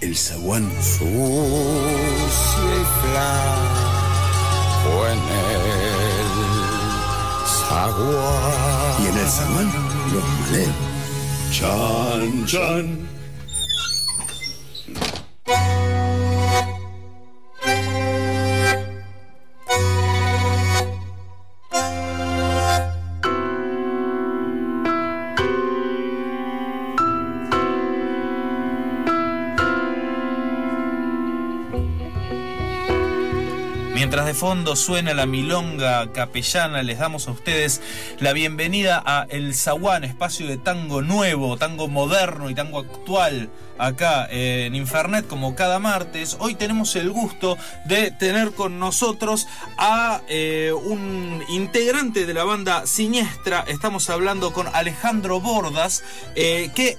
el zaguán. Sucia y flaco en el zaguán. Y en el zaguán, los maleos. Chan, chan. De fondo suena la milonga capellana, les damos a ustedes la bienvenida a El Zaguán, espacio de tango nuevo, tango moderno y tango actual acá en Infernet como cada martes. Hoy tenemos el gusto de tener con nosotros a eh, un integrante de la banda Siniestra. Estamos hablando con Alejandro Bordas, eh, que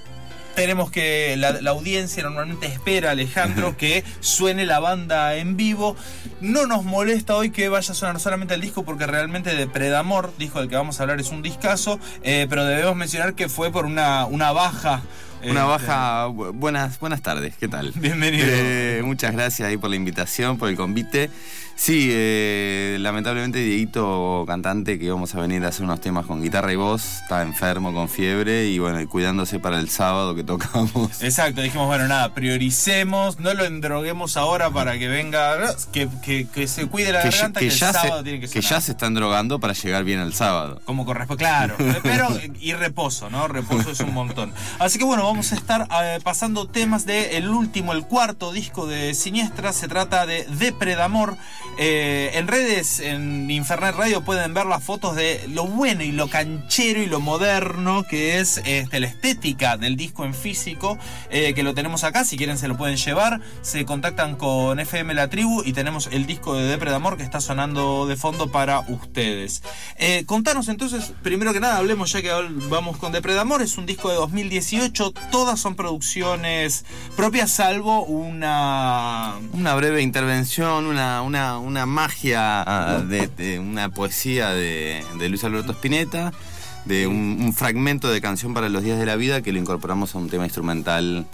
tenemos que la, la, audiencia normalmente espera Alejandro que suene la banda en vivo. No nos molesta hoy que vaya a sonar solamente el disco porque realmente de Predamor disco del que vamos a hablar es un discazo eh, pero debemos mencionar que fue por una, una baja una baja, buenas, buenas tardes, ¿qué tal? Bienvenido. Eh, muchas gracias ahí por la invitación, por el convite. Sí, eh, lamentablemente Dieguito, cantante, que íbamos a venir a hacer unos temas con guitarra y voz, está enfermo con fiebre y bueno, y cuidándose para el sábado que tocamos. Exacto, dijimos, bueno, nada, prioricemos, no lo endroguemos ahora para que venga, que, que, que se cuide la que, garganta, que, que, ya el sábado se, tiene que que sonar. ya se están drogando para llegar bien el sábado. Como corresponde, claro. Pero, y reposo, ¿no? Reposo es un montón. Así que bueno, vamos a estar eh, pasando temas del el último, el cuarto disco de Siniestra. Se trata de Depredamor. Eh, en redes, en Infernet Radio, pueden ver las fotos de lo bueno y lo canchero y lo moderno que es este, la estética del disco en físico, eh, que lo tenemos acá. Si quieren, se lo pueden llevar. Se contactan con FM La Tribu y tenemos el disco de Depredamor que está sonando de fondo para ustedes. Eh, contanos entonces, primero que nada, hablemos ya que vamos con Depredamor. Es un disco de 2018. Todas son producciones propias, salvo una. Una breve intervención, una, una, una magia de, de una poesía de, Luis Alberto Spinetta, de un, fragmento de canción para los días de la vida que lo incorporamos a un tema instrumental.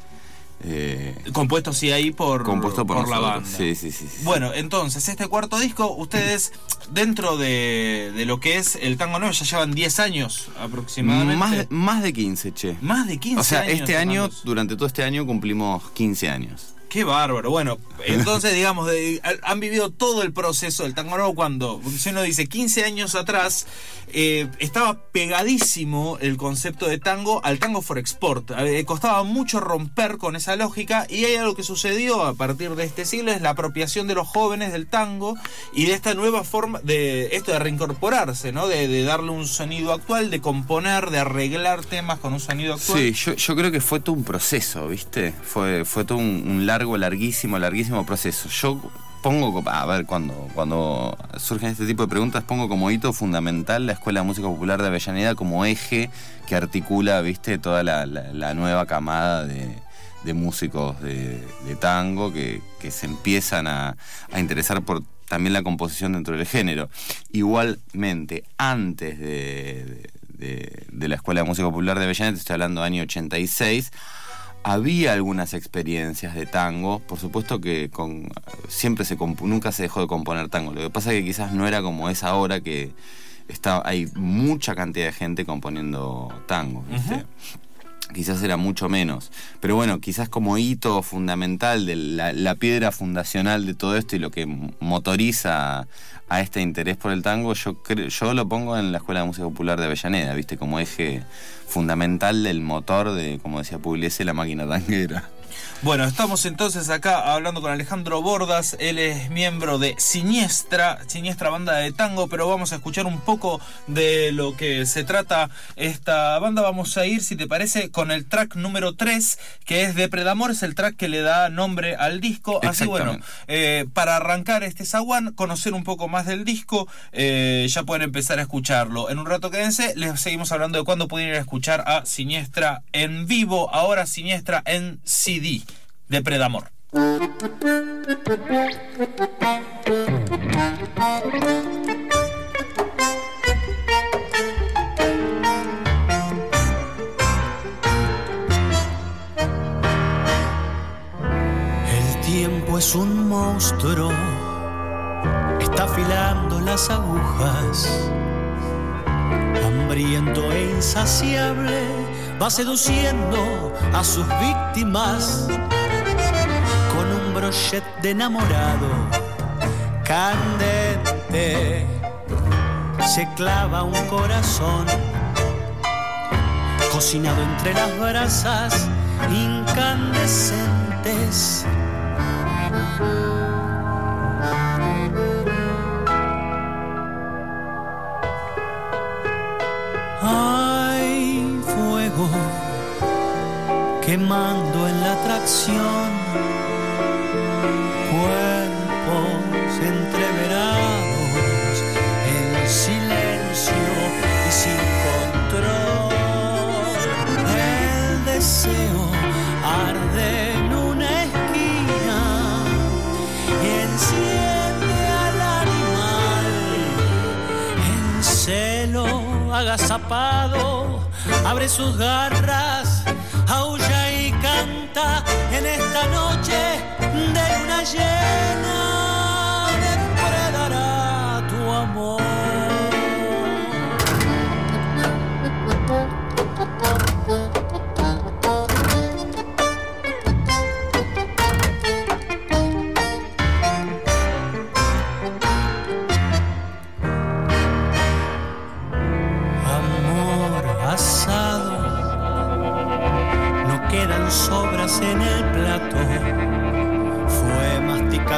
Eh, compuesto sí ahí por, compuesto por, por la banda. Sí, sí, sí, sí, Bueno, entonces, este cuarto disco, ustedes, dentro de, de, lo que es el tango nuevo, ya llevan 10 años aproximadamente. Más, más de 15, che. Más de 15 O sea, años, este año, durante todo este año, cumplimos 15 años. Qué bárbaro. Bueno, entonces, digamos, han vivido todo el proceso del tango nuevo cuando, si uno dice 15 años atrás, eh, estaba pegadísimo el concepto de tango al tango for export. Costaba mucho romper con esa lógica y hay algo que sucedió a partir de este siglo, es la apropiación de los jóvenes del tango y de esta nueva forma, de esto de reincorporarse, ¿no? De, darle un sonido actual, de componer, de arreglar temas con un sonido actual. Sí, yo, yo creo que fue todo un proceso, ¿viste? Fue, fue todo un, un largo, larguísimo, larguísimo proceso. Yo pongo, a ver, cuando, cuando surgen este tipo de preguntas, pongo como hito fundamental la Escuela de Música Popular de Avellaneda como eje que articula, viste, toda la, nueva camada de, de músicos de, tango que, que se empiezan a, a, interesar por también la composición dentro del género. Igualmente, antes de, de la Escuela de Música Popular de Avellaneda, estoy hablando del año 86, había algunas experiencias de tango, por supuesto que con, siempre se nunca se dejó de componer tango. Lo que pasa es que quizás no era como es ahora que está, hay mucha cantidad de gente componiendo tango. Quizás era mucho menos. Pero bueno, quizás como hito fundamental, de la, piedra fundacional de todo esto y lo que motoriza a este interés por el tango, yo, yo lo pongo en la Escuela de Música Popular de Avellaneda, ¿viste? Como eje fundamental del motor de, como decía Pugliese, la máquina tanguera. Bueno, estamos entonces acá hablando con Alejandro Bordas, él es miembro de Siniestra, Siniestra Banda de Tango, pero vamos a escuchar un poco de lo que se trata esta banda. Vamos a ir, si te parece, con el track número 3, que es Depredamor, es el track que le da nombre al disco. Así bueno, eh, para arrancar este zaguán, conocer un poco más del disco, eh, ya pueden empezar a escucharlo. En un rato quédense, les seguimos hablando de cuándo pueden ir a escuchar a Siniestra en vivo, ahora Siniestra en CD. Depredamor. El tiempo es un monstruo, está afilando las agujas, hambriento e insaciable, va seduciendo a sus víctimas con un brochet de enamorado, candente, se clava un corazón cocinado entre las brasas incandescentes. Quemando en la atracción, cuerpos entreverados en silencio y sin control. El deseo arde en una esquina y enciende al animal en celo agazapado, abre sus garras, en esta noche de luna llena,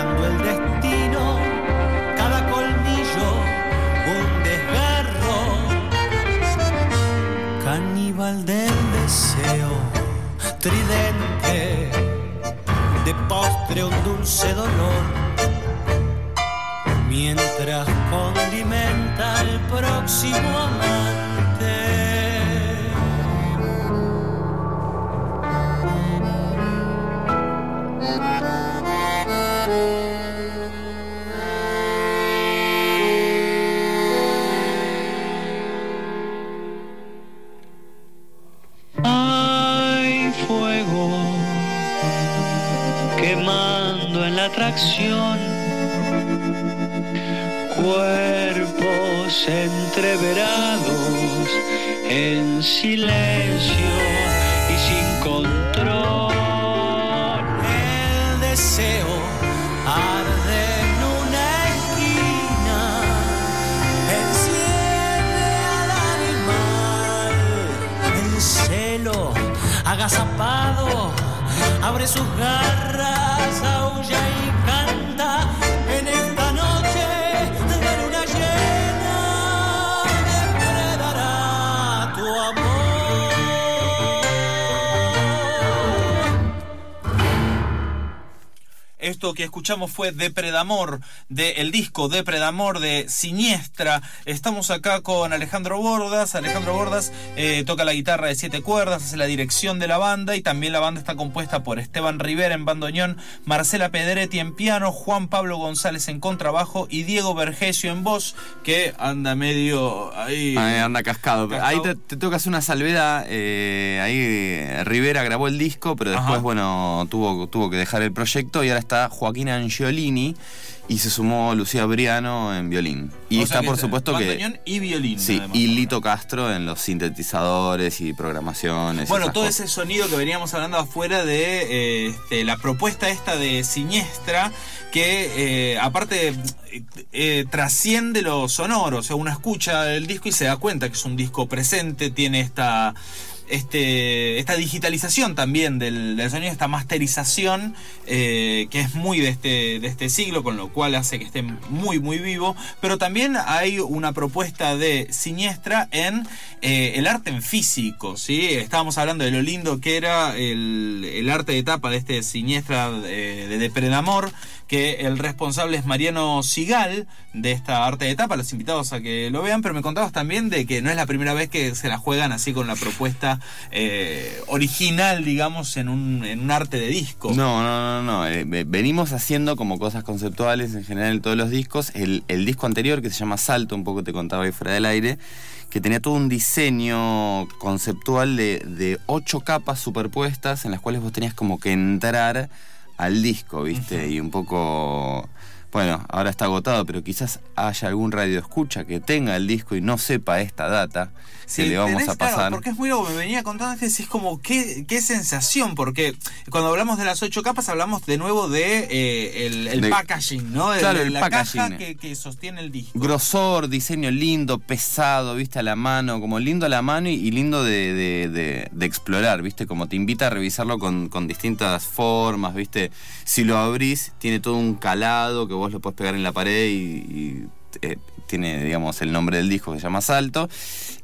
el destino, cada colmillo un desgarro. Caníbal del deseo, tridente, de postre un dulce dolor mientras condimenta el próximo amante. Cuerpos entreverados en silencio y sin control. El deseo arde en una esquina, enciende al animal. El celo agazapado abre sus garras, aulla y Esto que escuchamos fue Depredamor, del disco Depredamor de Siniestra. Estamos acá con Alejandro Bordas. Alejandro Bordas eh, toca la guitarra de siete cuerdas, hace la dirección de la banda y también la banda está compuesta por Esteban Rivera en bandoneón, Marcela Pedretti en piano, Juan Pablo González en contrabajo y Diego Vergesio en voz, que anda medio ahí. Ahí anda cascado. Cascado. Ahí te, te hacer una salvedad. eh, ahí Rivera grabó el disco, pero después, Ajá. bueno, tuvo, tuvo que dejar el proyecto y ahora está Joaquín Angiolini y se sumó Lucía Briano en violín. Y O está, por es supuesto, que. y violín. Sí, además. y Lito Castro en los sintetizadores y programaciones. Bueno, todo cosas. ese sonido que veníamos hablando afuera de eh, este, la propuesta esta de Siniestra, que eh, aparte eh, trasciende lo sonoro, o sea, uno escucha el disco y se da cuenta que es un disco presente, tiene esta este, esta digitalización también del, del sonido, esta masterización eh, que es muy de este, de este siglo, con lo cual hace que esté muy, muy vivo. Pero también hay una propuesta de Siniestra en eh, el arte en físico. ¿sí? Estábamos hablando de lo lindo que era el, el arte de tapa de este Siniestra de, de Depredamor que el responsable es Mariano Sigal de esta arte de tapa, los invitados a que lo vean, pero me contabas también de que no es la primera vez que se la juegan así con la propuesta eh, original, digamos, en un, en un arte de disco. No, no, no, no. eh, ve- venimos haciendo como cosas conceptuales en general en todos los discos. El, el disco anterior, que se llama Salto, un poco te contaba ahí fuera del aire, que tenía todo un diseño conceptual de, de ocho capas superpuestas en las cuales vos tenías como que entrar al disco, ¿viste? Y un poco... Bueno, ahora está agotado, pero quizás haya algún radio escucha que tenga el disco y no sepa esta data Sí, que le vamos tenés- a pasar. Claro, porque es muy loco, me venía contando antes, es como qué, qué sensación, porque cuando hablamos de las ocho capas hablamos de nuevo de eh, el, el De- packaging, ¿no? De- Claro, de el la packaging. caja que, que sostiene el disco. Grosor, diseño lindo, pesado, viste, a la mano, como lindo a la mano y, y lindo de, de- de- de explorar, viste, como te invita a revisarlo con, con distintas formas, viste. Si lo abrís, tiene todo un calado que vos lo puedes pegar en la pared y, eh, tiene, digamos, el nombre del disco que se llama Salto.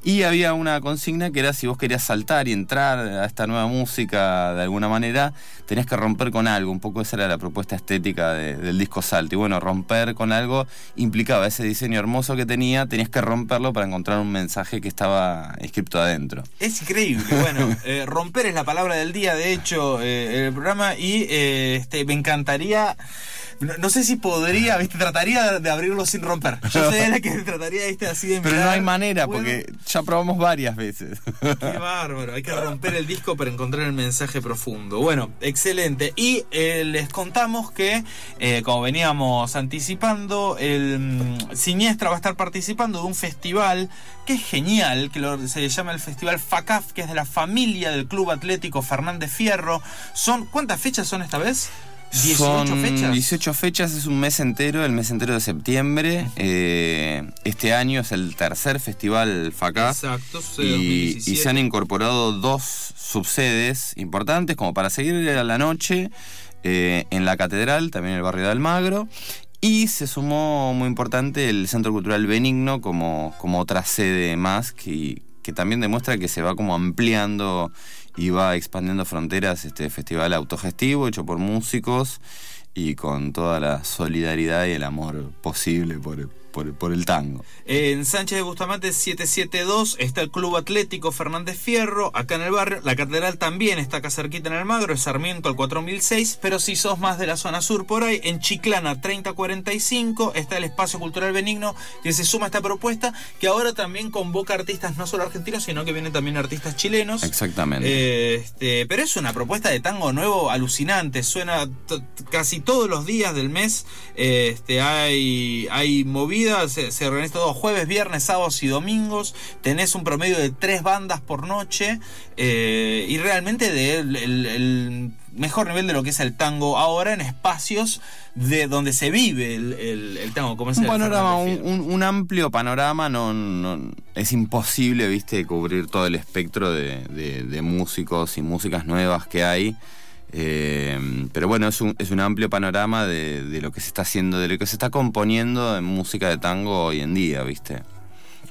Y había una consigna que era si vos querías saltar y entrar a esta nueva música de alguna manera, tenías que romper con algo. Un poco esa era la propuesta estética de- del disco Salto. Y bueno, romper con algo implicaba ese diseño hermoso que tenía, tenías que romperlo para encontrar un mensaje que estaba escrito adentro. Es increíble, bueno, eh, romper es la palabra del día, de hecho, eh, el programa, y eh, este, me encantaría, no, no sé si podría, viste, trataría de abrirlo sin romper. Yo de la que trataría, viste, así de Pero no mirar. hay manera, Bueno, porque ya probamos varias veces. Qué bárbaro, hay que romper el disco para encontrar el mensaje profundo. Bueno, excelente. Y eh, les contamos que, eh, como veníamos anticipando, el mm, Siniestra va a estar participando de un festival que es genial, que se llama el Festival FACAF, que es de la familia del Club Atlético Fernández Fierro. Son, ¿Cuántas fechas son esta vez? 18 Son fechas. 18 fechas, es un mes entero, el mes entero de septiembre. Eh, este año es el tercer festival FACA. Exacto, Y, 2017. y se han incorporado dos subsedes importantes como para seguir a la noche eh, en la catedral, también en el barrio de Almagro. Y se sumó muy importante el Centro Cultural Benigno como, como otra sede más que, que también demuestra que se va como ampliando va expandiendo fronteras este festival autogestivo hecho por músicos y con toda la solidaridad y el amor posible por, por, por el tango. En Sánchez de Bustamante 772 está el Club Atlético Fernández Fierro, acá en el barrio. La catedral también está acá cerquita en Almagro, es Sarmiento al 4006. Pero si sos más de la zona sur por ahí, en Chiclana 3045 está el Espacio Cultural Benigno que se suma a esta propuesta, que ahora también convoca artistas no solo argentinos, sino que vienen también artistas chilenos. Exactamente. Eh, este, pero es una propuesta de tango nuevo alucinante. Suena casi todos los días del mes. Eh, este, hay, hay movidas, se, se organiza todo jueves, viernes, sábados y domingos. Tenés un promedio de tres bandas por noche. eh, y realmente de el, el- el mejor nivel de lo que es el tango ahora en espacios de donde se vive el, el- el tango. Como es un el panorama, un, Fierro. un- un amplio panorama, no, no- es imposible, viste, cubrir todo el espectro de, de- de músicos y músicas nuevas que hay. Eh, pero bueno, es un, es un amplio panorama de, de lo que se está haciendo, de lo que se está componiendo en música de tango hoy en día, viste.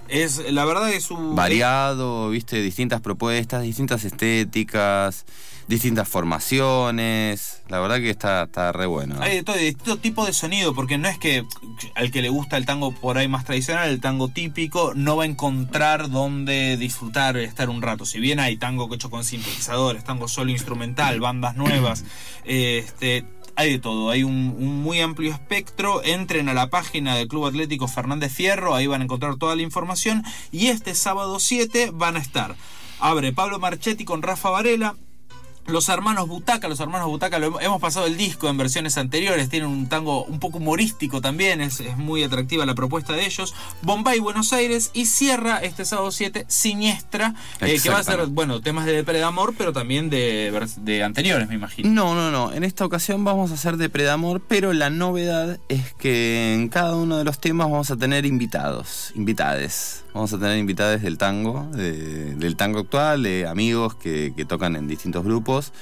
Es, la verdad es un... Variado, viste, distintas propuestas, distintas estéticas, distintas formaciones. La verdad que está, está re bueno. Hay de todo, de distinto tipo de sonido, porque no es que al que le gusta el tango por ahí más tradicional, el tango típico, no va a encontrar dónde disfrutar, estar un rato. Si bien hay tango hecho con sintetizadores, tango solo instrumental, bandas nuevas, este, hay de todo, hay un, un muy amplio espectro. Entren a la página del Club Atlético Fernández Fierro, ahí van a encontrar toda la información. Y este sábado 7 van a estar. Abre Pablo Marchetti con Rafa Varela, Los hermanos Butaca, los hermanos Butaca, lo hemos pasado el disco en versiones anteriores, tienen un tango un poco humorístico también, es, es muy atractiva la propuesta de ellos. Bombay, Buenos Aires y cierra este sábado 7 Siniestra, eh, que va a ser, bueno, temas de Depredamor, pero también de, de anteriores, me imagino. No, no, no. En esta ocasión vamos a hacer Depredamor, pero la novedad es que en cada uno de los temas vamos a tener invitados, invitades. Vamos a tener invitades del tango, de- del tango actual, de amigos que, que tocan en distintos grupos.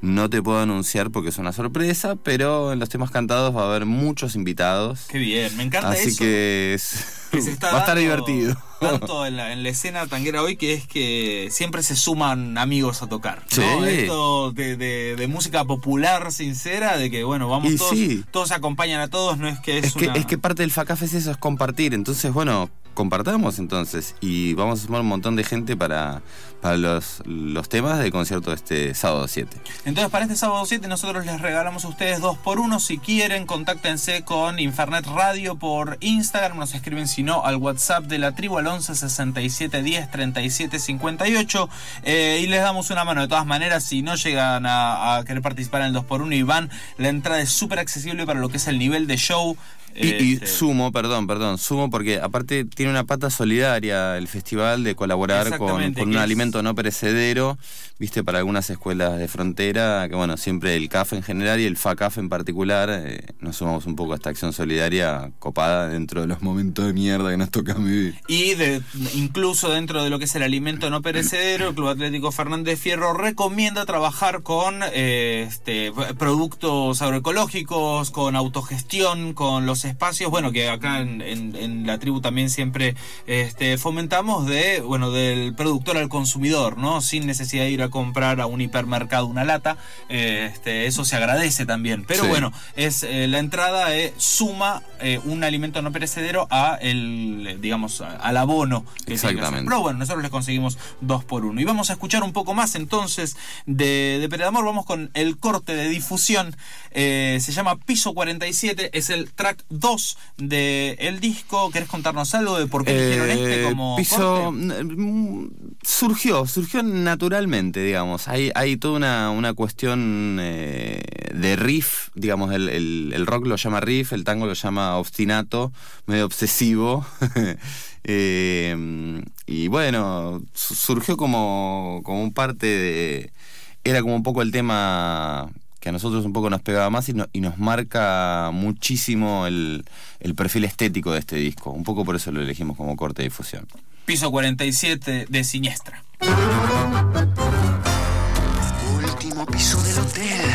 No te puedo anunciar porque es una sorpresa, pero en los temas cantados va a haber muchos invitados. Qué bien, me encanta Así eso. que, es- que se está va a estar divertido. Tanto en la, en la escena tanguera hoy que es que siempre se suman amigos a tocar. ¿no? Sí. Esto de, de- de música popular, sincera, de que bueno, vamos Y todos, sí. todos acompañan a todos, no es que es, Es que, es que parte del FACAF es eso, es compartir. Entonces, bueno, compartamos entonces. Y vamos a sumar un montón de gente para, para los, los temas del concierto de este sábado 7. Entonces, para este sábado 7, nosotros les regalamos a ustedes dos por uno. Si quieren, contáctense con Infernet Radio por Instagram. Nos escriben, si no, al WhatsApp de la tribu al 11 67 10 37 58. eh, y les damos una mano. De todas maneras, si no llegan a, querer participar en el 2 por 1 y van, la entrada es súper accesible para lo que es el nivel de show. Y, y Este, sumo, perdón, perdón, sumo porque aparte tiene una pata solidaria el festival de colaborar con, un es- alimento no perecedero, viste, para algunas escuelas de frontera, que bueno, siempre el CAF en general y el FACAF en particular, eh, nos sumamos un poco a esta acción solidaria copada dentro de los momentos de mierda que nos toca vivir. Y de, incluso dentro de lo que es el alimento no perecedero, el Club Atlético Fernández Fierro recomienda trabajar con eh, este, productos agroecológicos, con autogestión, con los espacios, bueno, que acá en, en- en la tribu también siempre este, fomentamos de, bueno, del productor al consumidor, ¿no? Sin necesidad de ir a comprar a un hipermercado una lata, este, eso se agradece también. Pero Sí. bueno, es eh, la entrada eh, suma eh, un alimento no perecedero a el digamos a- al abono que. Exactamente. pero bueno nosotros les conseguimos dos por uno y vamos a escuchar un poco más entonces de, de Predamor vamos con el corte de difusión eh, se llama Piso 47 es el track 2 del el disco ¿querés contarnos algo de por qué eligieron este Eh, como piso mm, surgió, surgió naturalmente, digamos. Hay, hay toda una, una cuestión eh, de riff, digamos, el, el- el rock lo llama riff, el tango lo llama obstinato, medio obsesivo. Eh, y bueno, su- surgió como, como un parte de. Era como un poco el tema que a nosotros un poco nos pegaba más y, no- y nos marca muchísimo el, el perfil estético de este disco. Un poco por eso lo elegimos como corte de difusión. Piso 47 de Siniestra Último piso del hotel.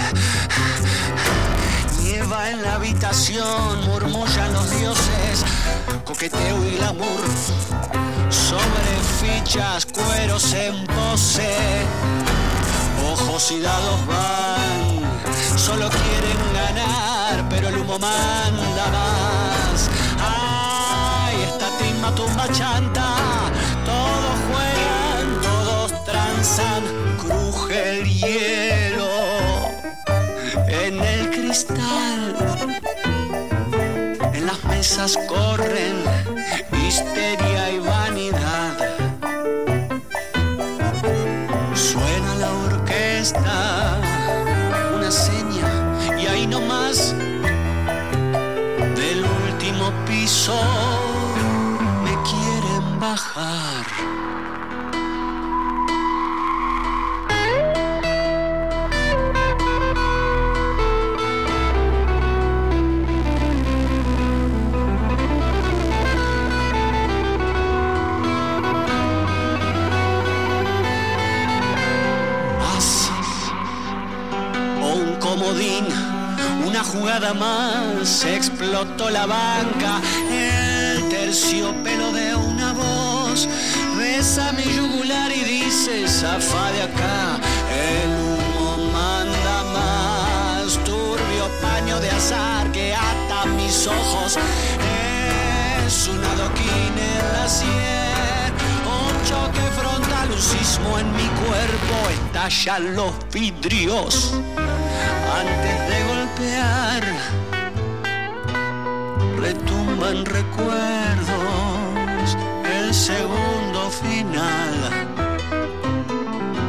Nieva en la habitación, murmullan los dioses, coqueteo y glamour. Sobre fichas, cueros en pose, ojos y dados van. Solo quieren ganar, pero el humo manda más. Ay, esta timba tumba chanta, todos juegan, todos tranzan, cruje el hielo en el cristal. En las mesas corren histeria y comodín, una jugada más, explotó la banca, el terciopelo de una voz, besa mi yugular y dice, zafa de acá, el humo manda más, turbio paño de azar que ata mis ojos, es un adoquín en la sien, un choque frontal, un sismo en mi cuerpo, estallan los vidrios antes de golpear retumban recuerdos el segundo final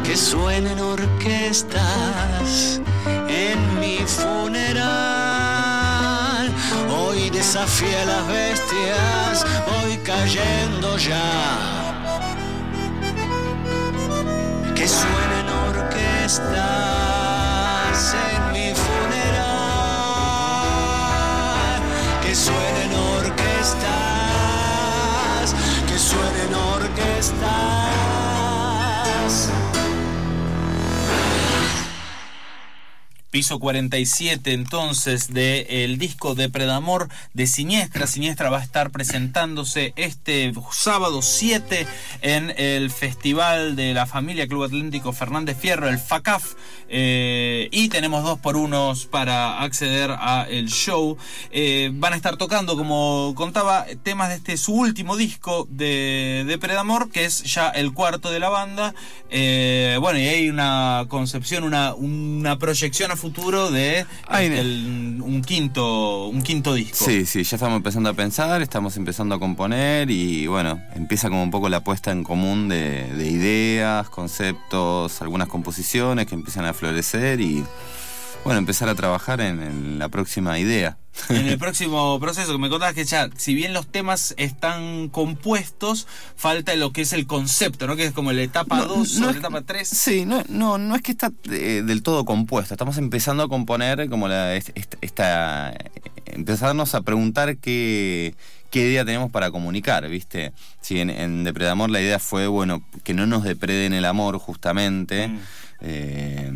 que suena en orquesta estás en mi funeral. Hoy desafía a las bestias, voy cayendo ya. Que suenen orquestas que suenen orquestas. Piso 47 entonces del el disco Depredamor de Siniestra. Siniestra va a estar presentándose este sábado 7 en el Festival de la Familia Club Atlético Fernández Fierro, el FACAF. eh, y tenemos dos por unos para acceder a el show. Eh, van a estar tocando, como contaba, temas de este su último disco de Depredamor, que es ya el cuarto de la banda. Eh, bueno, y hay una concepción, una, una proyección a futuro de Ay, este, el- un quinto un quinto disco. Sí, sí, ya estamos empezando a pensar, estamos empezando a componer y bueno, empieza como un poco la puesta en común de, de ideas, conceptos, algunas composiciones que empiezan a florecer y bueno, empezar a trabajar en, en la próxima idea. En el próximo proceso que me contabas que ya, si bien los temas están compuestos, falta lo que es el concepto, ¿no? Que es como la etapa 2 o la etapa 3. Sí, no, no, no es que está eh, del todo compuesto. Estamos empezando a componer como la est- est- esta, empezarnos a preguntar qué, qué idea tenemos para comunicar, ¿viste? Si en, en Depredamor la idea fue, bueno, que no nos depreden el amor justamente. Mm. eh,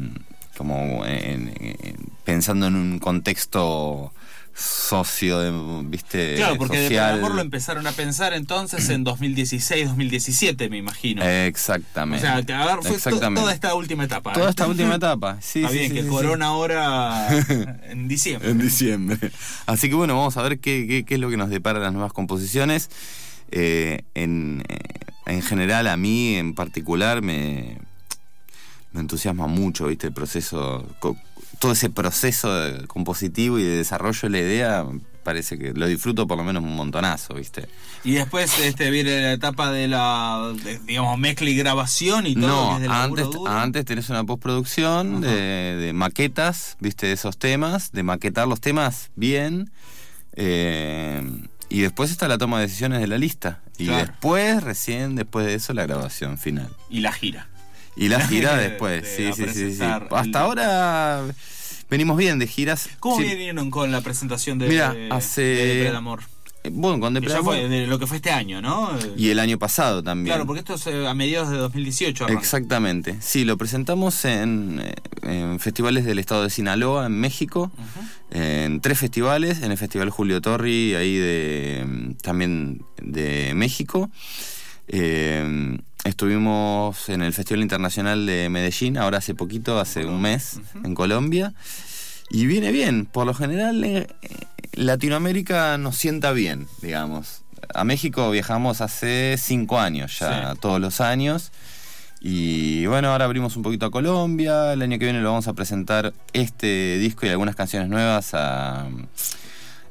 como en- en- pensando en un contexto socio, de, ¿viste? Claro, porque de social. amor lo empezaron a pensar entonces en 2016, 2017, me imagino. Eh, o Exactamente. sea, a ver, fue to- Exactamente. toda esta última etapa. Toda ¿eh? esta última etapa. Sí, Está sí, bien, sí, que sí, corona ahora en diciembre. En diciembre. Así que bueno, vamos a ver qué, qué- qué es lo que nos depara las nuevas composiciones. Eh, en, eh, en general, a mí en particular me, me entusiasma mucho, ¿viste? El proceso, todo ese proceso de- compositivo y de desarrollo de la idea, parece que lo disfruto por lo menos un montonazo, ¿viste? Y después este, viene la etapa de la, de, digamos, mezcla y grabación y todo. No, antes, duro. antes tenés una postproducción de, de maquetas, viste, de esos temas, de maquetar los temas bien. eh, y después está la toma de decisiones de la lista. Y Claro. después, recién después de eso, la grabación final. Y la gira. Y la gira De- después, de sí, sí, sí, sí. el- Hasta ahora venimos bien de giras. ¿Cómo Sí, vinieron con la presentación de, Mira, de, hace- de Depredamor? eh, Bueno, con Que ya fue de lo que fue este año, ¿no? y el año pasado también. Claro, porque esto es eh, a mediados de 2018. arranca. Exactamente. Sí, lo presentamos en, eh, en festivales del estado de Sinaloa, en México, en tres festivales, en el Festival Julio Torri, ahí de mm, también de México. Eh, estuvimos en el Festival Internacional de Medellín, ahora hace poquito, hace un mes, en Colombia. Y viene bien, por lo general eh, eh, Latinoamérica nos sienta bien, digamos. A México viajamos hace cinco años ya, Sí. todos los años. Y bueno, ahora abrimos un poquito a Colombia. El año que viene lo vamos a presentar este disco y algunas canciones nuevas a,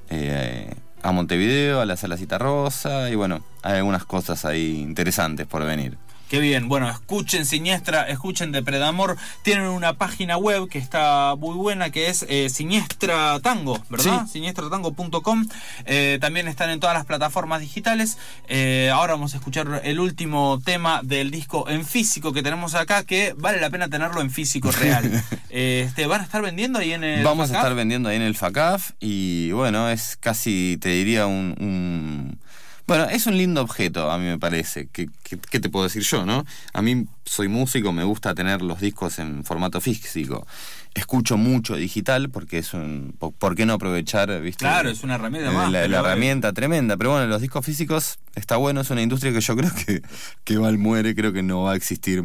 eh, a Montevideo, a la Sala Cita Rosa. Y bueno, hay algunas cosas ahí interesantes por venir. Qué bien, bueno, escuchen Siniestra, escuchen Depredamor. Tienen una página web que está muy buena, que es eh, Siniestra Tango, ¿verdad? Sí. Siniestratango.com. Eh, también están en todas las plataformas digitales. Eh, ahora vamos a escuchar el último tema del disco en físico que tenemos acá, que vale la pena tenerlo en físico real. Eh, este, ¿Van a estar vendiendo ahí en el Vamos a estar vendiendo ahí en el FACAF y bueno, es casi, te diría, un... un- Bueno, es un lindo objeto, a mí me parece. ¿Qué, qué, qué te puedo decir yo, no? A mí soy músico, me gusta tener los discos en formato físico. Escucho mucho digital porque es un... po- ¿Por qué no aprovechar, viste? Claro, es una herramienta Eh, más, La, herramienta tremenda. Pero bueno, los discos físicos está bueno, es una industria que yo creo que, que va al muere, creo que no va a existir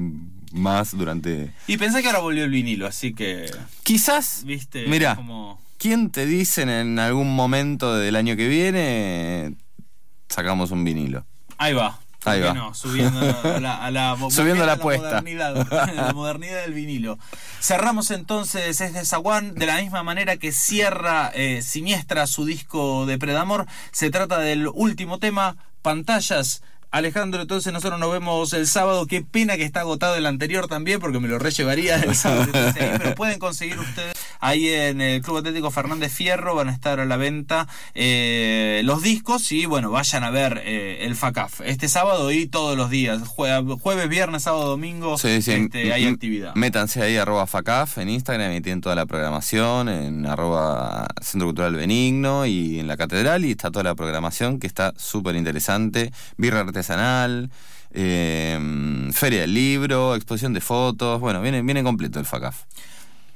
más durante... Y pensé que ahora volvió el vinilo, así que, Quizás, viste, mira, como... ¿Quién te dice en algún momento del año que viene sacamos un vinilo? Ahí va. ¿Por Ahí va. no? Subiendo a la, a la- Subiendo la volviendo a apuesta. modernidad, a la modernidad del vinilo. Cerramos entonces este Zaguán de la misma manera que cierra eh, Siniestra su disco de Predamor. Se trata del último tema, Pantallas. Alejandro, entonces nosotros nos vemos el sábado. Qué pena que está agotado el anterior también, porque me lo rellevaría el sábado. Entonces, ahí, pero pueden conseguir ustedes ahí en el Club Atlético Fernández Fierro, van a estar a la venta eh, los discos y bueno, vayan a ver eh, el FACAF. Este sábado y todos los días, jue- jueves, viernes, sábado, domingo, Sí, sí, este, hay actividad. Métanse ahí, arroba FACAF en Instagram y tienen toda la programación, en arroba Centro Cultural Benigno y en la Catedral y está toda la programación que está súper interesante. Birra artesanal, eh, feria del libro, exposición de fotos, bueno, viene, viene completo el FACAF.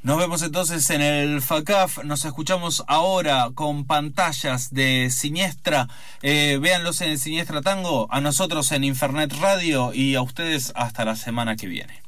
Nos vemos entonces en el FACAF. Nos escuchamos ahora con pantallas de Siniestra. Eh, véanlos en Siniestra Tango, a nosotros en Infernet Radio y a ustedes hasta la semana que viene.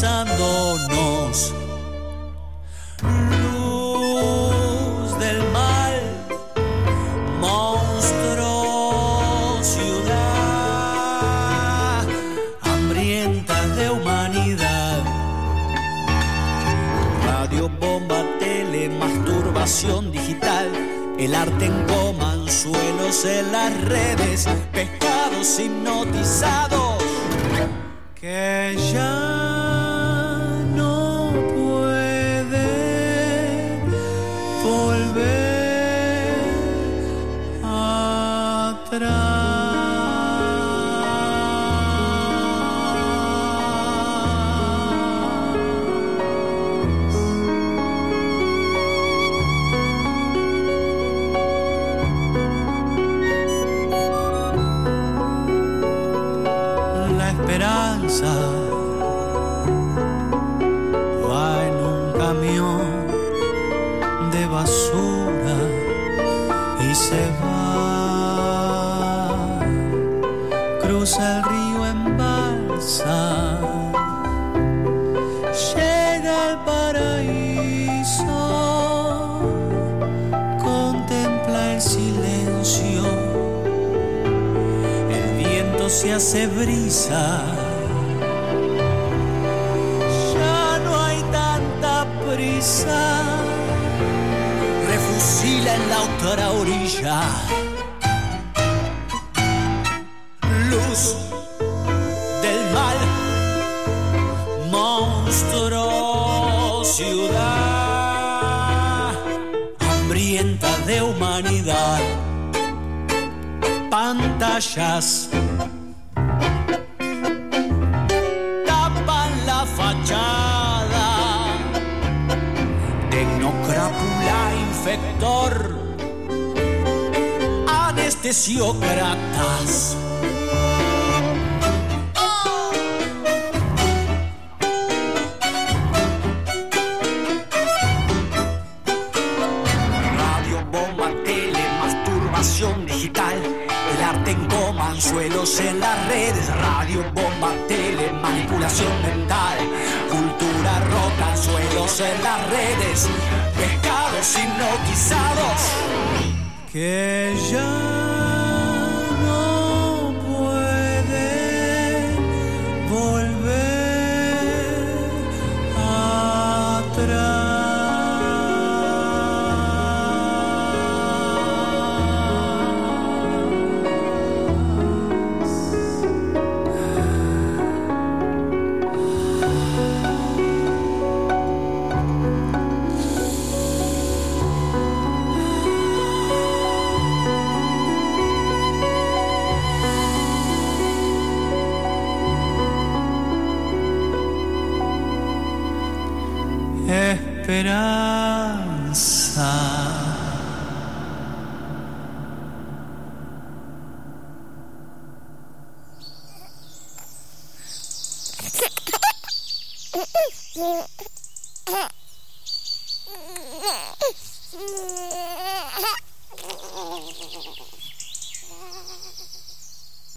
Banalizándonos. Luz del mal, monstruo, ciudad, hambrienta de humanidad. Radio, bomba, tele, masturbación digital. El arte en coma, anzuelos en las redes, pescados hipnotizados que ya esperanza va en un camión de basura y se va. Se hace brisa. Ya no hay tanta prisa. Refusila en la otra orilla. Luz del mal, monstruo, ciudad, hambrienta de humanidad pantallas Radio, bomba, tele, masturbación digital. El arte en coma, anzuelos en las redes. Radio, bomba, tele, manipulación mental. Cultura, rock, anzuelos en las redes. Pescados hipnotizados. Que ya